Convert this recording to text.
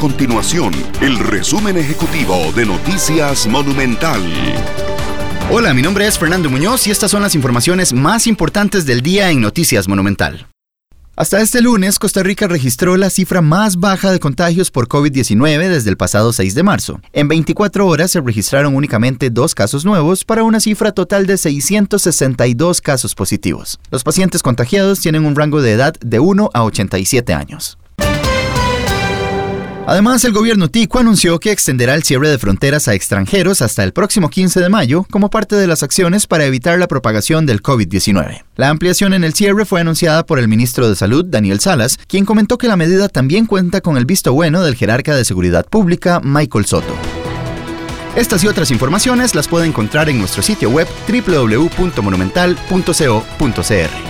continuación el resumen ejecutivo de Noticias Monumental. Hola, mi nombre es Fernando Muñoz y estas son las informaciones más importantes del día en Noticias Monumental. Hasta este lunes, Costa Rica registró la cifra más baja de contagios por COVID-19 desde el pasado 6 de marzo. En 24 horas se registraron únicamente dos casos nuevos para una cifra total de 662 casos positivos. Los pacientes contagiados tienen un rango de edad de 1 a 87 años. Además, el gobierno tico anunció que extenderá el cierre de fronteras a extranjeros hasta el próximo 15 de mayo como parte de las acciones para evitar la propagación del COVID-19. La ampliación en el cierre fue anunciada por el ministro de Salud, Daniel Salas, quien comentó que la medida también cuenta con el visto bueno del jerarca de seguridad pública, Michael Soto. Estas y otras informaciones las puede encontrar en nuestro sitio web www.monumental.co.cr.